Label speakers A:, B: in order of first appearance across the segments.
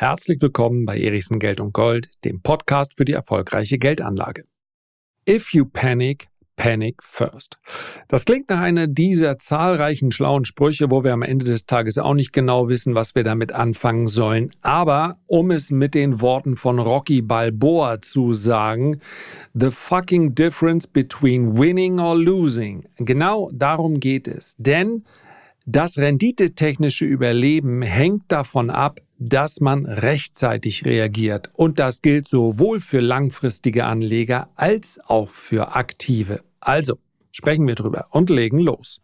A: Herzlich willkommen bei Erichsen Geld und Gold, dem Podcast für die erfolgreiche Geldanlage. If you panic, panic first. Das klingt nach einer dieser zahlreichen schlauen Sprüche, wo wir am Ende des Tages auch nicht genau wissen, was wir damit anfangen sollen. Aber um es mit den Worten von Rocky Balboa zu sagen, the fucking difference between winning or losing. Genau darum geht es. Denn das renditetechnische Überleben hängt davon ab, dass man rechtzeitig reagiert. Und das gilt sowohl für langfristige Anleger als auch für aktive. Also, sprechen wir drüber und legen los.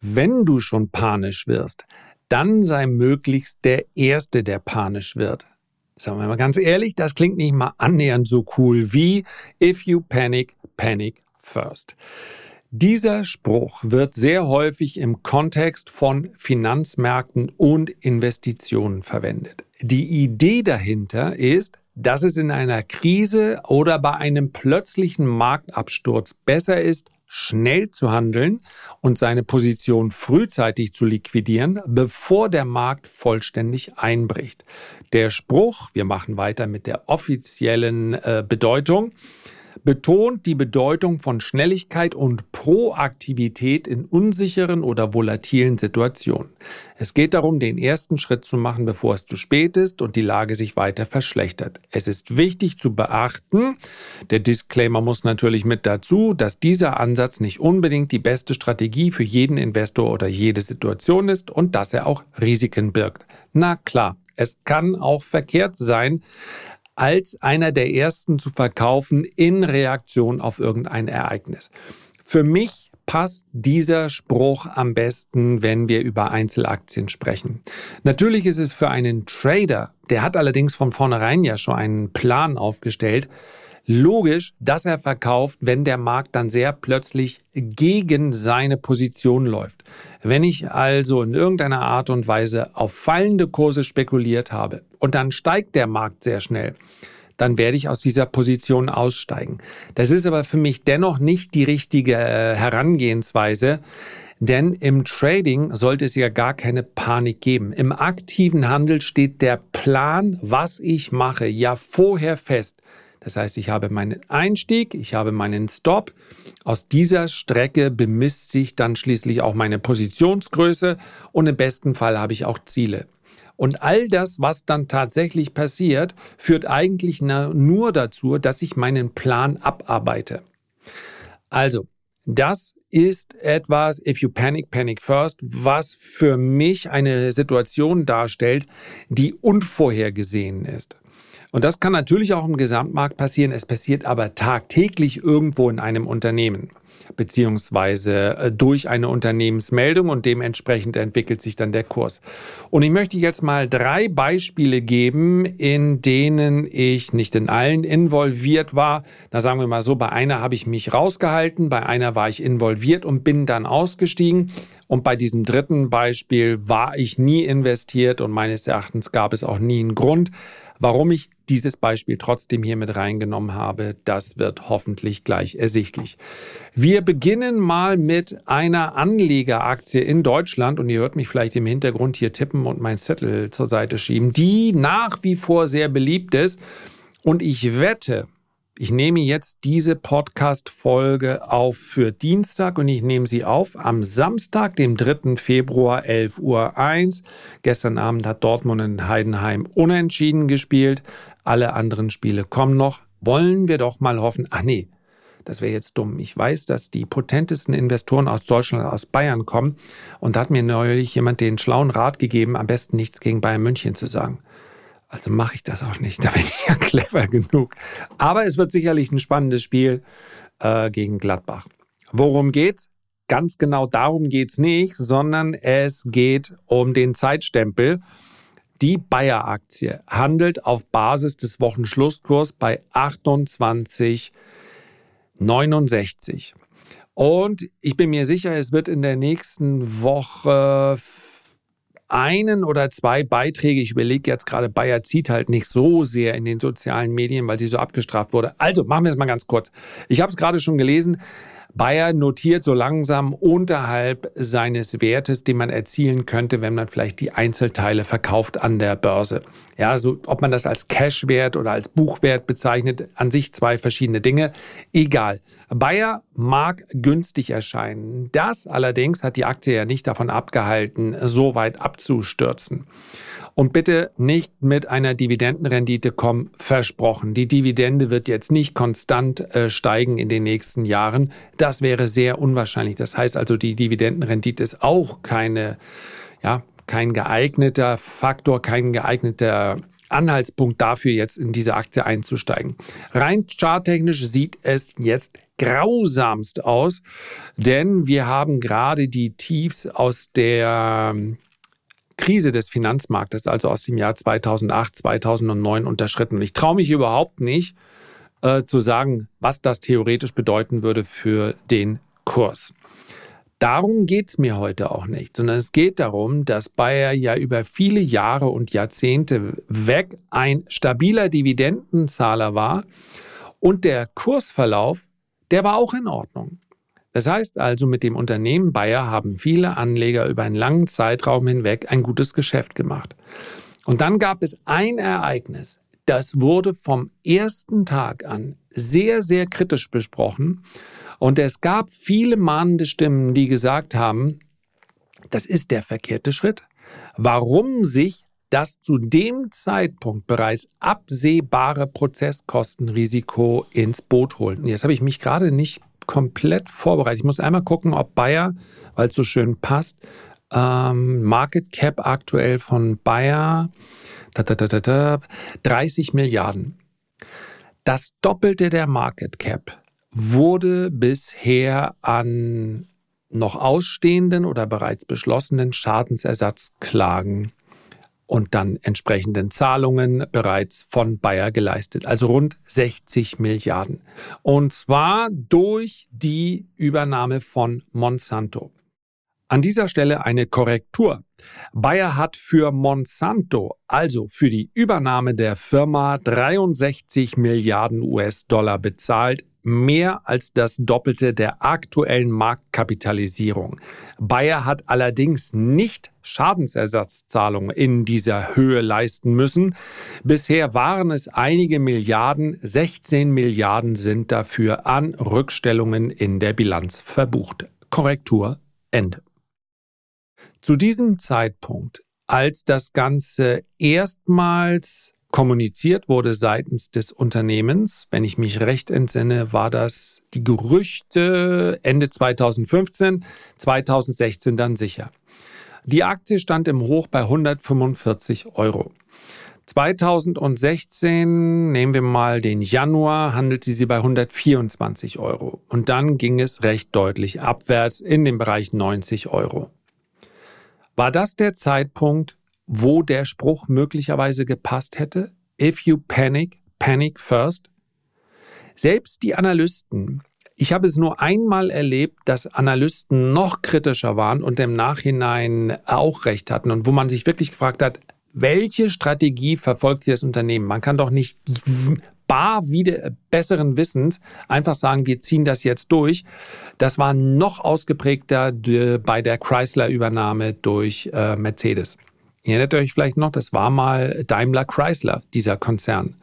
A: Wenn du schon panisch wirst, dann sei möglichst der Erste, der panisch wird. Sagen wir mal ganz ehrlich, das klingt nicht mal annähernd so cool wie If you panic, panic first. Dieser Spruch wird sehr häufig im Kontext von Finanzmärkten und Investitionen verwendet. Die Idee dahinter ist, dass es in einer Krise oder bei einem plötzlichen Marktabsturz besser ist, schnell zu handeln und seine Position frühzeitig zu liquidieren, bevor der Markt vollständig einbricht. Der Spruch, wir machen weiter mit der offiziellen äh, Bedeutung, betont die Bedeutung von Schnelligkeit und Proaktivität in unsicheren oder volatilen Situationen. Es geht darum, den ersten Schritt zu machen, bevor es zu spät ist und die Lage sich weiter verschlechtert. Es ist wichtig zu beachten, der Disclaimer muss natürlich mit dazu, dass dieser Ansatz nicht unbedingt die beste Strategie für jeden Investor oder jede Situation ist und dass er auch Risiken birgt. Na klar, es kann auch verkehrt sein, als einer der ersten zu verkaufen in Reaktion auf irgendein Ereignis. Für mich passt dieser Spruch am besten, wenn wir über Einzelaktien sprechen. Natürlich ist es für einen Trader, der hat allerdings von vornherein ja schon einen Plan aufgestellt, logisch, dass er verkauft, wenn der Markt dann sehr plötzlich gegen seine Position läuft. Wenn ich also in irgendeiner Art und Weise auf fallende Kurse spekuliert habe und dann steigt der Markt sehr schnell, dann werde ich aus dieser Position aussteigen. Das ist aber für mich dennoch nicht die richtige äh, Herangehensweise, denn im Trading sollte es ja gar keine Panik geben. Im aktiven Handel steht der Plan, was ich mache, ja vorher fest. Das heißt, ich habe meinen Einstieg, ich habe meinen Stop. Aus dieser Strecke bemisst sich dann schließlich auch meine Positionsgröße und im besten Fall habe ich auch Ziele. Und all das, was dann tatsächlich passiert, führt eigentlich nur dazu, dass ich meinen Plan abarbeite. Also, das ist etwas, if you panic, panic first, was für mich eine Situation darstellt, die unvorhergesehen ist. Und das kann natürlich auch im Gesamtmarkt passieren. Es passiert aber tagtäglich irgendwo in einem Unternehmen beziehungsweise äh, durch eine Unternehmensmeldung und dementsprechend entwickelt sich dann der Kurs. Und ich möchte jetzt mal drei Beispiele geben, in denen ich nicht in allen involviert war. Da sagen wir mal so, bei einer habe ich mich rausgehalten, bei einer war ich involviert und bin dann ausgestiegen. Und bei diesem dritten Beispiel war ich nie investiert und meines Erachtens gab es auch nie einen Grund, Warum ich dieses Beispiel trotzdem hier mit reingenommen habe, das wird hoffentlich gleich ersichtlich. Wir beginnen mal mit einer Anlegeraktie in Deutschland und ihr hört mich vielleicht im Hintergrund hier tippen und mein Zettel zur Seite schieben, die nach wie vor sehr beliebt ist. Und ich wette, ich nehme jetzt diese Podcast-Folge auf für Dienstag und ich nehme sie auf am Samstag, dem 3. Februar, 11.01 Uhr. Gestern Abend hat Dortmund in Heidenheim unentschieden gespielt. Alle anderen Spiele kommen noch. Wollen wir doch mal hoffen. Ach nee, das wäre jetzt dumm. Ich weiß, dass die potentesten Investoren aus Deutschland, aus Bayern kommen. Und da hat mir neulich jemand den schlauen Rat gegeben, am besten nichts gegen Bayern München zu sagen. Also mache ich das auch nicht. Da bin ich ja clever genug. Aber es wird sicherlich ein spannendes Spiel äh, gegen Gladbach. Worum geht's? Ganz genau darum geht's nicht, sondern es geht um den Zeitstempel. Die Bayer-Aktie handelt auf Basis des Wochenschlusskurs bei 28,69. Und ich bin mir sicher, es wird in der nächsten Woche einen oder zwei Beiträge, ich überlege jetzt gerade, Bayer zieht halt nicht so sehr in den sozialen Medien, weil sie so abgestraft wurde. Also machen wir es mal ganz kurz. Ich habe es gerade schon gelesen. Bayer notiert so langsam unterhalb seines Wertes, den man erzielen könnte, wenn man vielleicht die Einzelteile verkauft an der Börse. Ja, so ob man das als Cashwert oder als Buchwert bezeichnet, an sich zwei verschiedene Dinge. Egal. Bayer mag günstig erscheinen. Das allerdings hat die Aktie ja nicht davon abgehalten, so weit abzustürzen. Und bitte nicht mit einer Dividendenrendite kommen, versprochen. Die Dividende wird jetzt nicht konstant äh, steigen in den nächsten Jahren. Das wäre sehr unwahrscheinlich. Das heißt also, die Dividendenrendite ist auch keine, ja, kein geeigneter Faktor, kein geeigneter Anhaltspunkt dafür, jetzt in diese Aktie einzusteigen. Rein charttechnisch sieht es jetzt grausamst aus, denn wir haben gerade die Tiefs aus der Krise des Finanzmarktes, also aus dem Jahr 2008, 2009 unterschritten. Und ich traue mich überhaupt nicht äh, zu sagen, was das theoretisch bedeuten würde für den Kurs. Darum geht es mir heute auch nicht, sondern es geht darum, dass Bayer ja über viele Jahre und Jahrzehnte weg ein stabiler Dividendenzahler war und der Kursverlauf, der war auch in Ordnung. Das heißt also, mit dem Unternehmen Bayer haben viele Anleger über einen langen Zeitraum hinweg ein gutes Geschäft gemacht. Und dann gab es ein Ereignis, das wurde vom ersten Tag an sehr, sehr kritisch besprochen. Und es gab viele mahnende Stimmen, die gesagt haben, das ist der verkehrte Schritt. Warum sich das zu dem Zeitpunkt bereits absehbare Prozesskostenrisiko ins Boot holen. Jetzt habe ich mich gerade nicht komplett vorbereitet. Ich muss einmal gucken, ob Bayer, weil es so schön passt, ähm, Market Cap aktuell von Bayer da, da, da, 30 Milliarden. Das Doppelte der Market Cap wurde bisher an noch ausstehenden oder bereits beschlossenen Schadensersatzklagen und dann entsprechenden Zahlungen bereits von Bayer geleistet, also rund 60 Milliarden. Und zwar durch die Übernahme von Monsanto. An dieser Stelle eine Korrektur. Bayer hat für Monsanto, also für die Übernahme der Firma, 63 Milliarden US-Dollar bezahlt, mehr als das Doppelte der aktuellen Marktkapitalisierung. Bayer hat allerdings nicht Schadensersatzzahlungen in dieser Höhe leisten müssen. Bisher waren es einige Milliarden, 16 Milliarden sind dafür an Rückstellungen in der Bilanz verbucht. Korrektur Ende. Zu diesem Zeitpunkt, als das Ganze erstmals kommuniziert wurde seitens des Unternehmens. Wenn ich mich recht entsinne, war das die Gerüchte Ende 2015, 2016 dann sicher. Die Aktie stand im Hoch bei 145 Euro. 2016, nehmen wir mal den Januar, handelte sie bei 124 Euro. Und dann ging es recht deutlich abwärts in den Bereich 90 Euro. War das der Zeitpunkt, wo der Spruch möglicherweise gepasst hätte. If you panic, panic first. Selbst die Analysten, ich habe es nur einmal erlebt, dass Analysten noch kritischer waren und im Nachhinein auch recht hatten und wo man sich wirklich gefragt hat, welche Strategie verfolgt hier das Unternehmen? Man kann doch nicht bar wieder besseren Wissens einfach sagen, wir ziehen das jetzt durch. Das war noch ausgeprägter bei der Chrysler-Übernahme durch äh, Mercedes. Ihr erinnert euch vielleicht noch, das war mal Daimler Chrysler, dieser Konzern.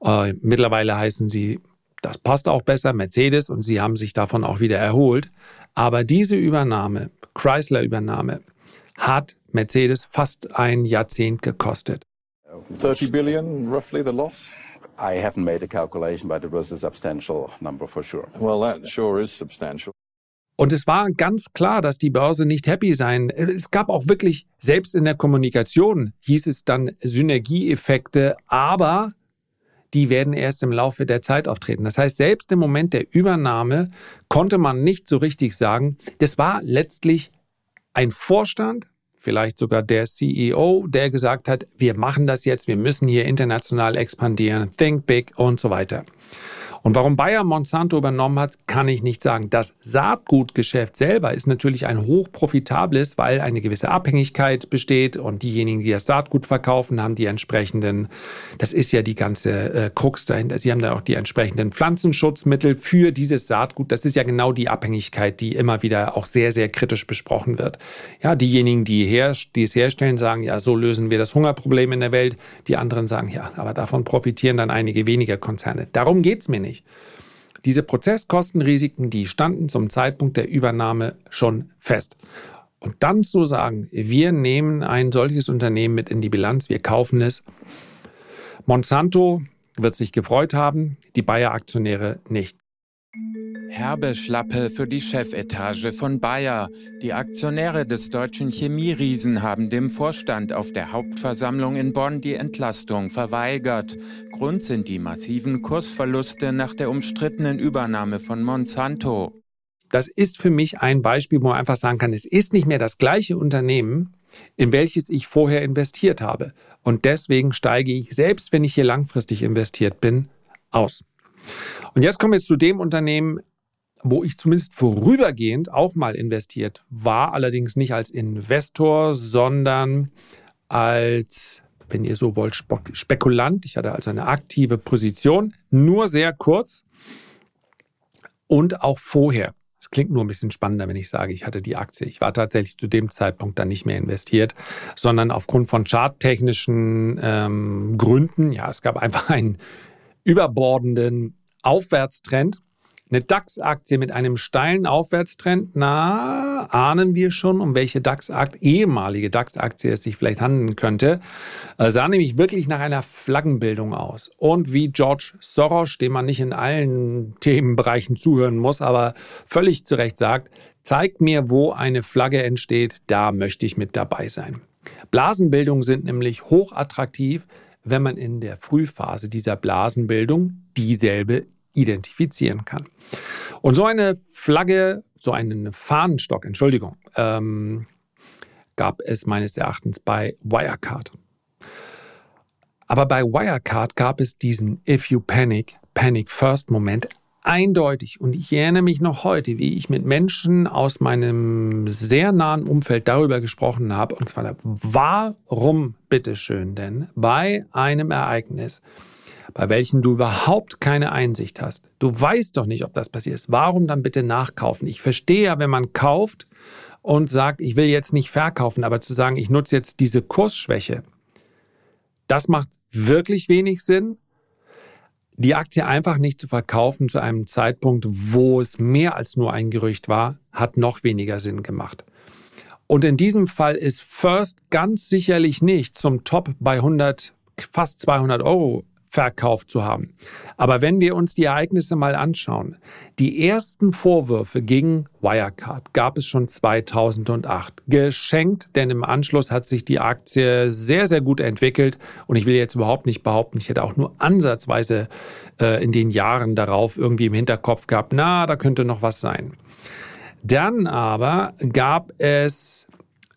A: Äh, mittlerweile heißen sie, das passt auch besser, Mercedes und sie haben sich davon auch wieder erholt. Aber diese Übernahme, Chrysler-Übernahme, hat Mercedes fast ein Jahrzehnt gekostet.
B: 30 billion, roughly the loss? I haven't made a calculation, but it was a substantial number for sure. Well, that sure is substantial.
A: Und es war ganz klar, dass die Börse nicht happy sein. Es gab auch wirklich, selbst in der Kommunikation hieß es dann Synergieeffekte, aber die werden erst im Laufe der Zeit auftreten. Das heißt, selbst im Moment der Übernahme konnte man nicht so richtig sagen, das war letztlich ein Vorstand, vielleicht sogar der CEO, der gesagt hat, wir machen das jetzt, wir müssen hier international expandieren, think big und so weiter. Und warum Bayer Monsanto übernommen hat, kann ich nicht sagen. Das Saatgutgeschäft selber ist natürlich ein hochprofitables, weil eine gewisse Abhängigkeit besteht und diejenigen, die das Saatgut verkaufen, haben die entsprechenden, das ist ja die ganze äh, Krux dahinter, sie haben da auch die entsprechenden Pflanzenschutzmittel für dieses Saatgut. Das ist ja genau die Abhängigkeit, die immer wieder auch sehr, sehr kritisch besprochen wird. Ja, diejenigen, die, her, die es herstellen, sagen, ja, so lösen wir das Hungerproblem in der Welt. Die anderen sagen, ja, aber davon profitieren dann einige weniger Konzerne. Darum geht es mir nicht. Diese Prozesskostenrisiken, die standen zum Zeitpunkt der Übernahme schon fest. Und dann zu sagen, wir nehmen ein solches Unternehmen mit in die Bilanz, wir kaufen es. Monsanto wird sich gefreut haben, die Bayer-Aktionäre nicht.
C: Herbe Schlappe für die Chefetage von Bayer. Die Aktionäre des deutschen Chemieriesen haben dem Vorstand auf der Hauptversammlung in Bonn die Entlastung verweigert. Grund sind die massiven Kursverluste nach der umstrittenen Übernahme von Monsanto.
A: Das ist für mich ein Beispiel, wo man einfach sagen kann, es ist nicht mehr das gleiche Unternehmen, in welches ich vorher investiert habe. Und deswegen steige ich, selbst wenn ich hier langfristig investiert bin, aus. Und jetzt kommen wir zu dem Unternehmen, wo ich zumindest vorübergehend auch mal investiert war, allerdings nicht als Investor, sondern als, wenn ihr so wollt, Spekulant. Ich hatte also eine aktive Position, nur sehr kurz und auch vorher. Es klingt nur ein bisschen spannender, wenn ich sage, ich hatte die Aktie. Ich war tatsächlich zu dem Zeitpunkt dann nicht mehr investiert, sondern aufgrund von charttechnischen ähm, Gründen, ja, es gab einfach einen überbordenden Aufwärtstrend eine DAX-Aktie mit einem steilen Aufwärtstrend, na, ahnen wir schon, um welche DAX-Aktie, ehemalige DAX-Aktie es sich vielleicht handeln könnte, äh, sah nämlich wirklich nach einer Flaggenbildung aus. Und wie George Soros, dem man nicht in allen Themenbereichen zuhören muss, aber völlig zu Recht sagt, zeigt mir, wo eine Flagge entsteht, da möchte ich mit dabei sein. Blasenbildungen sind nämlich hochattraktiv, wenn man in der Frühphase dieser Blasenbildung dieselbe identifizieren kann. Und so eine Flagge, so einen Fahnenstock, Entschuldigung, ähm, gab es meines Erachtens bei Wirecard. Aber bei Wirecard gab es diesen If you panic, panic first Moment eindeutig. Und ich erinnere mich noch heute, wie ich mit Menschen aus meinem sehr nahen Umfeld darüber gesprochen habe und gefragt habe, warum bitteschön denn bei einem Ereignis, bei welchen du überhaupt keine Einsicht hast. Du weißt doch nicht, ob das passiert ist. Warum dann bitte nachkaufen? Ich verstehe ja, wenn man kauft und sagt, ich will jetzt nicht verkaufen, aber zu sagen, ich nutze jetzt diese Kursschwäche, das macht wirklich wenig Sinn. Die Aktie einfach nicht zu verkaufen zu einem Zeitpunkt, wo es mehr als nur ein Gerücht war, hat noch weniger Sinn gemacht. Und in diesem Fall ist First ganz sicherlich nicht zum Top bei 100, fast 200 Euro verkauft zu haben. Aber wenn wir uns die Ereignisse mal anschauen, die ersten Vorwürfe gegen Wirecard gab es schon 2008. Geschenkt, denn im Anschluss hat sich die Aktie sehr, sehr gut entwickelt. Und ich will jetzt überhaupt nicht behaupten, ich hätte auch nur ansatzweise äh, in den Jahren darauf irgendwie im Hinterkopf gehabt, na, da könnte noch was sein. Dann aber gab es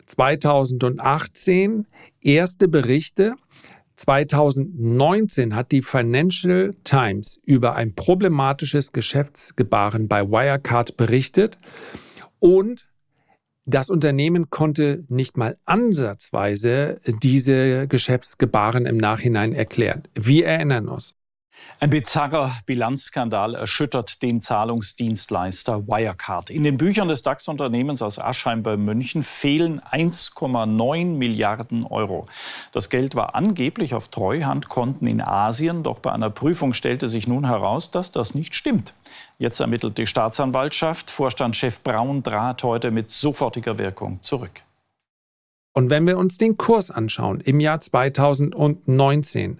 A: 2018 erste Berichte, 2019 hat die Financial Times über ein problematisches Geschäftsgebaren bei Wirecard berichtet und das Unternehmen konnte nicht mal ansatzweise diese Geschäftsgebaren im Nachhinein erklären. Wir erinnern uns.
D: Ein bizarrer Bilanzskandal erschüttert den Zahlungsdienstleister Wirecard. In den Büchern des DAX-Unternehmens aus Aschheim bei München fehlen 1,9 Milliarden Euro. Das Geld war angeblich auf Treuhandkonten in Asien, doch bei einer Prüfung stellte sich nun heraus, dass das nicht stimmt. Jetzt ermittelt die Staatsanwaltschaft. Vorstandschef Braun trat heute mit sofortiger Wirkung zurück.
A: Und wenn wir uns den Kurs anschauen im Jahr 2019,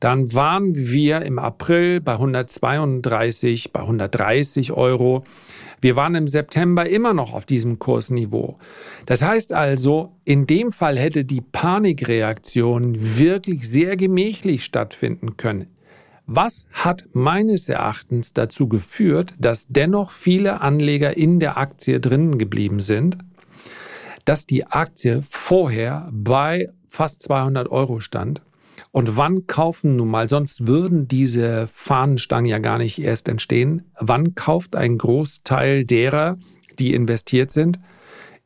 A: dann waren wir im April bei 132, bei 130 Euro. Wir waren im September immer noch auf diesem Kursniveau. Das heißt also, in dem Fall hätte die Panikreaktion wirklich sehr gemächlich stattfinden können. Was hat meines Erachtens dazu geführt, dass dennoch viele Anleger in der Aktie drinnen geblieben sind? Dass die Aktie vorher bei fast 200 Euro stand Und wann kaufen nun mal, sonst würden diese Fahnenstangen ja gar nicht erst entstehen, wann kauft ein Großteil derer, die investiert sind,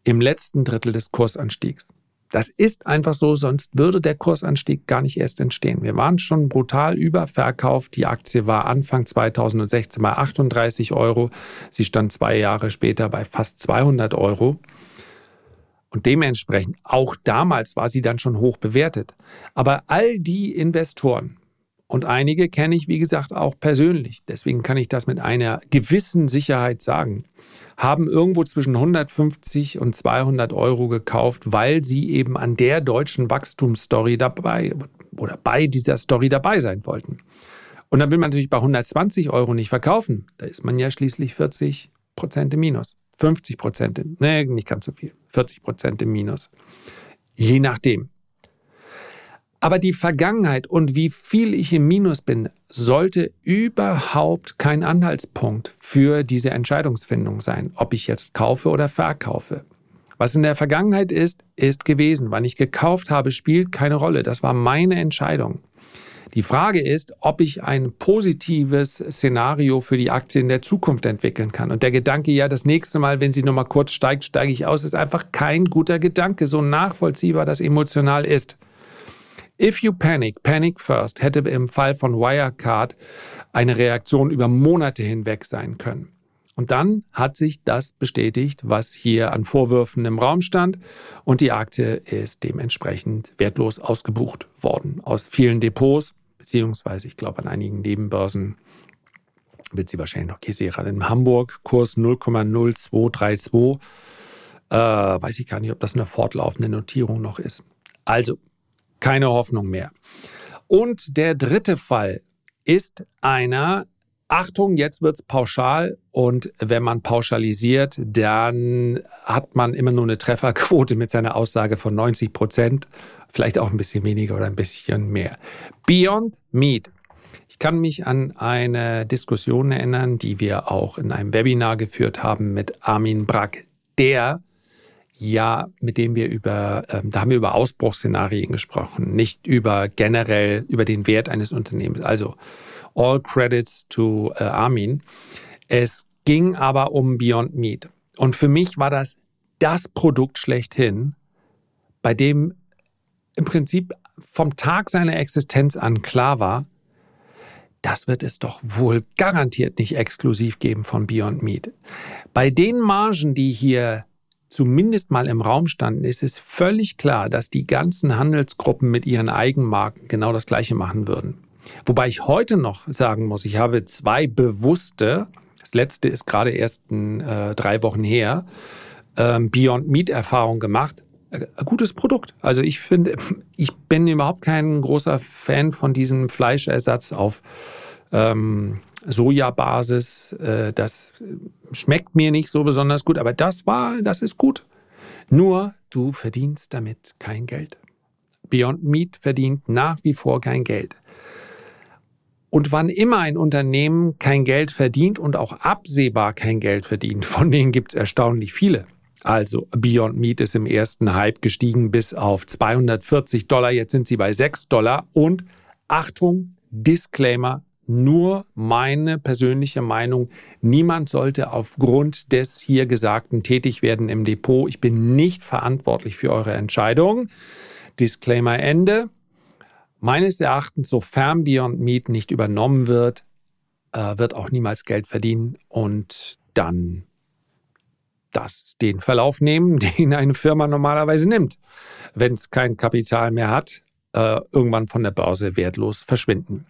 A: im letzten Drittel des Kursanstiegs? Das ist einfach so, sonst würde der Kursanstieg gar nicht erst entstehen. Wir waren schon brutal überverkauft. Die Aktie war Anfang 2016 bei 38 Euro. Sie stand zwei Jahre später bei fast 200 Euro. Und dementsprechend, auch damals war sie dann schon hoch bewertet. Aber all die Investoren, und einige kenne ich, wie gesagt, auch persönlich, deswegen kann ich das mit einer gewissen Sicherheit sagen, haben irgendwo zwischen 150 und 200 Euro gekauft, weil sie eben an der deutschen Wachstumsstory dabei oder bei dieser Story dabei sein wollten. Und dann will man natürlich bei 120 Euro nicht verkaufen. Da ist man ja schließlich 40 Prozent im Minus. 50 Prozent, nee, nicht ganz so viel. 40 Prozent im Minus. Je nachdem. Aber die Vergangenheit und wie viel ich im Minus bin, sollte überhaupt kein Anhaltspunkt für diese Entscheidungsfindung sein, ob ich jetzt kaufe oder verkaufe. Was in der Vergangenheit ist, ist gewesen. Wann ich gekauft habe, spielt keine Rolle. Das war meine Entscheidung. Die Frage ist, ob ich ein positives Szenario für die Aktie in der Zukunft entwickeln kann. Und der Gedanke, ja, das nächste Mal, wenn sie nochmal kurz steigt, steige ich aus, ist einfach kein guter Gedanke, so nachvollziehbar das emotional ist. If you panic, panic first hätte im Fall von Wirecard eine Reaktion über Monate hinweg sein können. Und dann hat sich das bestätigt, was hier an Vorwürfen im Raum stand. Und die Aktie ist dementsprechend wertlos ausgebucht worden. Aus vielen Depots, beziehungsweise ich glaube an einigen Nebenbörsen wird sie wahrscheinlich noch, ich sehe gerade in Hamburg, Kurs 0,0232. Äh, weiß ich gar nicht, ob das eine fortlaufende Notierung noch ist. Also, keine Hoffnung mehr. Und der dritte Fall ist einer, Achtung, jetzt wird's pauschal und wenn man pauschalisiert, dann hat man immer nur eine Trefferquote mit seiner Aussage von 90 Prozent, vielleicht auch ein bisschen weniger oder ein bisschen mehr. Beyond Meat. Ich kann mich an eine Diskussion erinnern, die wir auch in einem Webinar geführt haben mit Armin Brack, der ja, mit dem wir über, ähm, da haben wir über Ausbruchsszenarien gesprochen, nicht über generell über den Wert eines Unternehmens. Also all credits to äh, Armin. Es ging aber um Beyond Meat. Und für mich war das das Produkt schlechthin, bei dem im Prinzip vom Tag seiner Existenz an klar war, das wird es doch wohl garantiert nicht exklusiv geben von Beyond Meat. Bei den Margen, die hier zumindest mal im Raum standen, ist es völlig klar, dass die ganzen Handelsgruppen mit ihren Eigenmarken genau das Gleiche machen würden. Wobei ich heute noch sagen muss, ich habe zwei bewusste, das letzte ist gerade erst äh, drei Wochen her, ähm, Beyond Meat Erfahrung gemacht. Äh, ein gutes Produkt. Also ich finde, ich bin überhaupt kein großer Fan von diesem Fleischersatz auf ähm, Sojabasis. Äh, das schmeckt mir nicht so besonders gut, aber das war, das ist gut. Nur du verdienst damit kein Geld. Beyond Meat verdient nach wie vor kein Geld. Und wann immer ein Unternehmen kein Geld verdient und auch absehbar kein Geld verdient, von denen gibt es erstaunlich viele. Also Beyond Meat ist im ersten Hype gestiegen bis auf 240 Dollar, jetzt sind sie bei 6 Dollar und Achtung, Disclaimer, nur meine persönliche Meinung. Niemand sollte aufgrund des hier Gesagten tätig werden im Depot. Ich bin nicht verantwortlich für eure Entscheidung. Disclaimer Ende. Meines Erachtens, sofern Beyond Meat nicht übernommen wird, äh, wird auch niemals Geld verdienen und dann das den Verlauf nehmen, den eine Firma normalerweise nimmt, wenn es kein Kapital mehr hat, äh, irgendwann von der Börse wertlos verschwinden.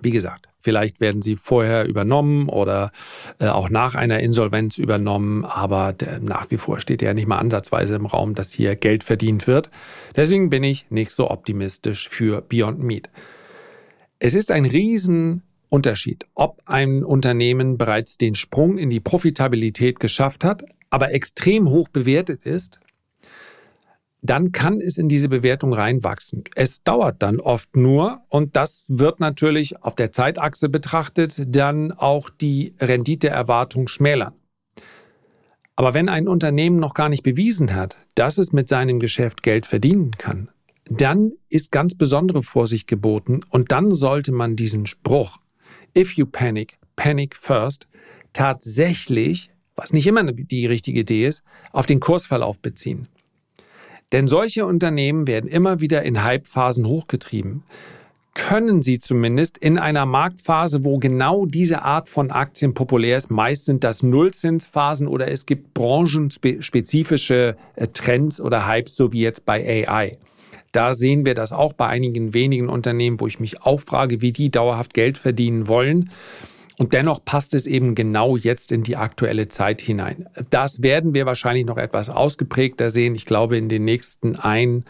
A: Wie gesagt, vielleicht werden sie vorher übernommen oder äh, auch nach einer Insolvenz übernommen, aber nach wie vor steht ja nicht mal ansatzweise im Raum, dass hier Geld verdient wird. Deswegen bin ich nicht so optimistisch für Beyond Meat. Es ist ein Riesenunterschied, ob ein Unternehmen bereits den Sprung in die Profitabilität geschafft hat, aber extrem hoch bewertet ist dann kann es in diese Bewertung reinwachsen. Es dauert dann oft nur und das wird natürlich auf der Zeitachse betrachtet dann auch die Renditeerwartung schmälern. Aber wenn ein Unternehmen noch gar nicht bewiesen hat, dass es mit seinem Geschäft Geld verdienen kann, dann ist ganz besondere Vorsicht geboten und dann sollte man diesen Spruch, if you panic, panic first, tatsächlich, was nicht immer die richtige Idee ist, auf den Kursverlauf beziehen. Denn solche Unternehmen werden immer wieder in Hypephasen hochgetrieben. Können sie zumindest in einer Marktphase, wo genau diese Art von Aktien populär ist, meist sind das Nullzinsphasen oder es gibt branchenspezifische äh, Trends oder Hypes, so wie jetzt bei AI. Da sehen wir das auch bei einigen wenigen Unternehmen, wo ich mich auch frage, wie die dauerhaft Geld verdienen wollen. Und dennoch passt es eben genau jetzt in die aktuelle Zeit hinein. Das werden wir wahrscheinlich noch etwas ausgeprägter sehen. Ich glaube, in den nächsten ein,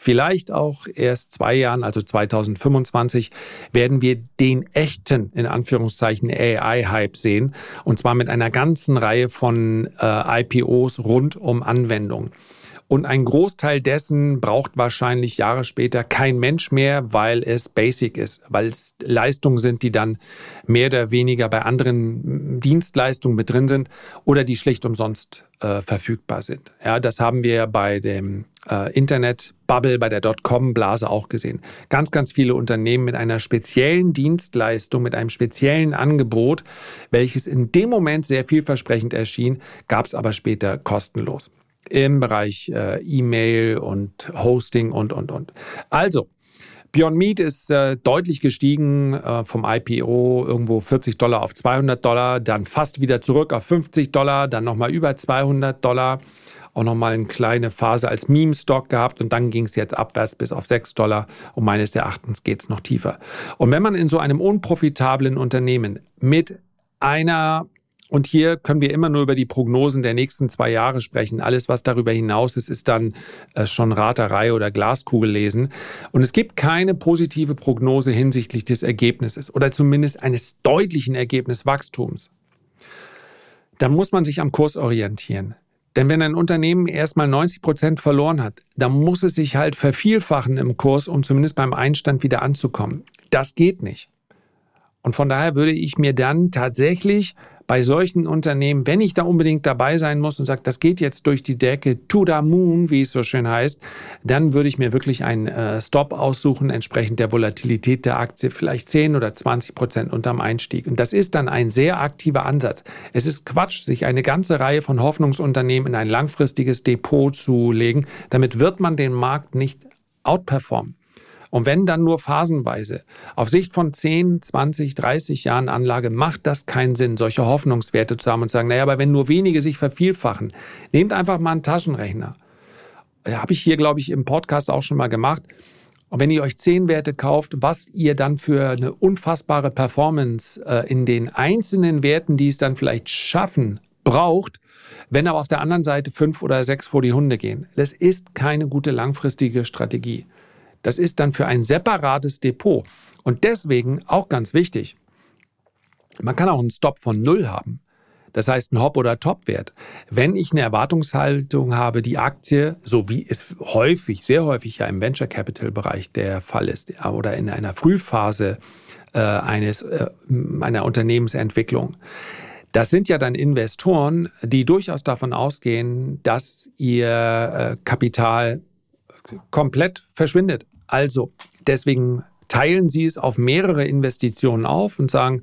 A: vielleicht auch erst zwei Jahren, also 2025, werden wir den echten, in Anführungszeichen, AI-Hype sehen. Und zwar mit einer ganzen Reihe von äh, IPOs rund um Anwendungen. Und ein Großteil dessen braucht wahrscheinlich Jahre später kein Mensch mehr, weil es basic ist, weil es Leistungen sind, die dann mehr oder weniger bei anderen Dienstleistungen mit drin sind oder die schlicht umsonst äh, verfügbar sind. Ja, das haben wir bei dem äh, Internet-Bubble, bei der Dotcom-Blase auch gesehen. Ganz, ganz viele Unternehmen mit einer speziellen Dienstleistung, mit einem speziellen Angebot, welches in dem Moment sehr vielversprechend erschien, gab es aber später kostenlos im Bereich äh, E-Mail und Hosting und, und, und. Also, Beyond Meat ist äh, deutlich gestiegen äh, vom IPO irgendwo 40 Dollar auf 200 Dollar, dann fast wieder zurück auf 50 Dollar, dann nochmal über 200 Dollar, auch nochmal eine kleine Phase als Meme-Stock gehabt und dann ging es jetzt abwärts bis auf 6 Dollar und meines Erachtens geht es noch tiefer. Und wenn man in so einem unprofitablen Unternehmen mit einer und hier können wir immer nur über die Prognosen der nächsten zwei Jahre sprechen. Alles, was darüber hinaus ist, ist dann äh, schon Raterei oder Glaskugel lesen. Und es gibt keine positive Prognose hinsichtlich des Ergebnisses oder zumindest eines deutlichen Ergebniswachstums. Dann muss man sich am Kurs orientieren. Denn wenn ein Unternehmen erstmal 90 Prozent verloren hat, dann muss es sich halt vervielfachen im Kurs, um zumindest beim Einstand wieder anzukommen. Das geht nicht. Und von daher würde ich mir dann tatsächlich bei solchen Unternehmen, wenn ich da unbedingt dabei sein muss und sage, das geht jetzt durch die Decke, to the moon, wie es so schön heißt, dann würde ich mir wirklich einen äh, Stop aussuchen, entsprechend der Volatilität der Aktie, vielleicht 10 oder 20 Prozent unterm Einstieg. Und das ist dann ein sehr aktiver Ansatz. Es ist Quatsch, sich eine ganze Reihe von Hoffnungsunternehmen in ein langfristiges Depot zu legen. Damit wird man den Markt nicht outperformen. Und wenn dann nur phasenweise. Auf Sicht von 10, 20, 30 Jahren Anlage macht das keinen Sinn, solche Hoffnungswerte zu haben und zu sagen, naja, aber wenn nur wenige sich vervielfachen, nehmt einfach mal einen Taschenrechner. Habe ich hier, glaube ich, im Podcast auch schon mal gemacht. Und wenn ihr euch zehn Werte kauft, was ihr dann für eine unfassbare Performance äh, in den einzelnen Werten, die es dann vielleicht schaffen, braucht, wenn aber auf der anderen Seite fünf oder sechs vor die Hunde gehen. Das ist keine gute langfristige Strategie. Das ist dann für ein separates Depot. Und deswegen auch ganz wichtig, man kann auch einen Stop von Null haben. Das heißt, ein Hop- oder Top-Wert. Wenn ich eine Erwartungshaltung habe, die Aktie, so wie es häufig, sehr häufig ja im Venture Capital Bereich der Fall ist, oder in einer Frühphase äh, eines, äh, einer Unternehmensentwicklung, das sind ja dann Investoren, die durchaus davon ausgehen, dass ihr äh, Kapital komplett verschwindet. Also deswegen teilen Sie es auf mehrere Investitionen auf und sagen,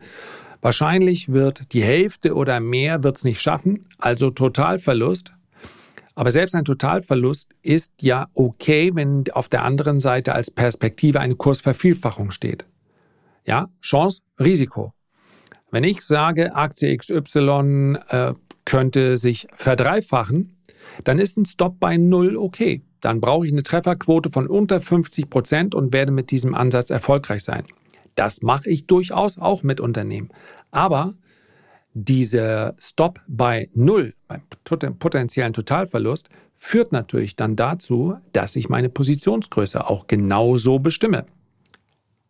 A: wahrscheinlich wird die Hälfte oder mehr wird es nicht schaffen, also Totalverlust. Aber selbst ein Totalverlust ist ja okay, wenn auf der anderen Seite als Perspektive eine Kursvervielfachung steht. Ja, Chance, Risiko. Wenn ich sage, Aktie XY äh, könnte sich verdreifachen, dann ist ein Stop bei Null okay dann brauche ich eine Trefferquote von unter 50 Prozent und werde mit diesem Ansatz erfolgreich sein. Das mache ich durchaus auch mit Unternehmen. Aber dieser Stop bei Null, beim potenziellen Totalverlust, führt natürlich dann dazu, dass ich meine Positionsgröße auch genauso bestimme.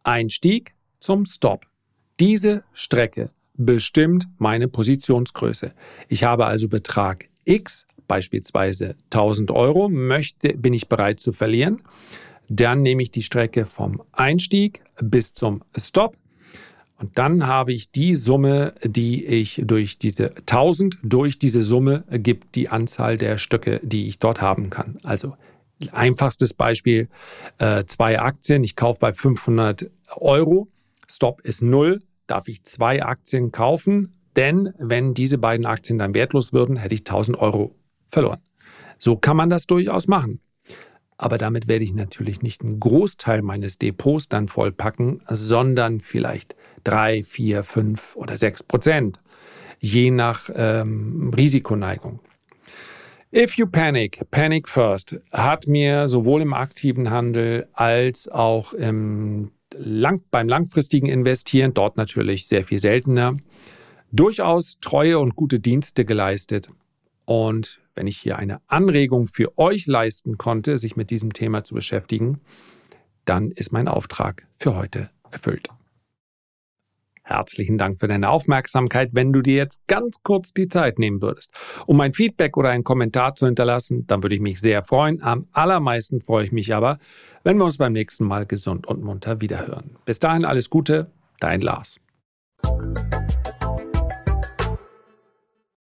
A: Einstieg zum Stop. Diese Strecke bestimmt meine Positionsgröße. Ich habe also Betrag X beispielsweise 1000 Euro möchte, bin ich bereit zu verlieren. Dann nehme ich die Strecke vom Einstieg bis zum Stop. Und dann habe ich die Summe, die ich durch diese 1000, durch diese Summe gibt die Anzahl der Stücke, die ich dort haben kann. Also Einfachstes Beispiel, äh, zwei Aktien. Ich kaufe bei 500 Euro. Stop ist null. Darf ich zwei Aktien kaufen? Denn wenn diese beiden Aktien dann wertlos würden, hätte ich 1000 Euro verloren. So kann man das durchaus machen. Aber damit werde ich natürlich nicht einen Großteil meines Depots dann vollpacken, sondern vielleicht drei, vier, fünf oder sechs Prozent, je nach ähm, Risikoneigung. If you panic, panic first hat mir sowohl im aktiven Handel als auch im lang, beim langfristigen Investieren, dort natürlich sehr viel seltener, durchaus treue und gute Dienste geleistet. Und wenn ich hier eine Anregung für euch leisten konnte, sich mit diesem Thema zu beschäftigen, dann ist mein Auftrag für heute erfüllt. Herzlichen Dank für deine Aufmerksamkeit. Wenn du dir jetzt ganz kurz die Zeit nehmen würdest, um ein Feedback oder einen Kommentar zu hinterlassen, dann würde ich mich sehr freuen. Am allermeisten freue ich mich aber, wenn wir uns beim nächsten Mal gesund und munter wiederhören. Bis dahin alles Gute, dein Lars.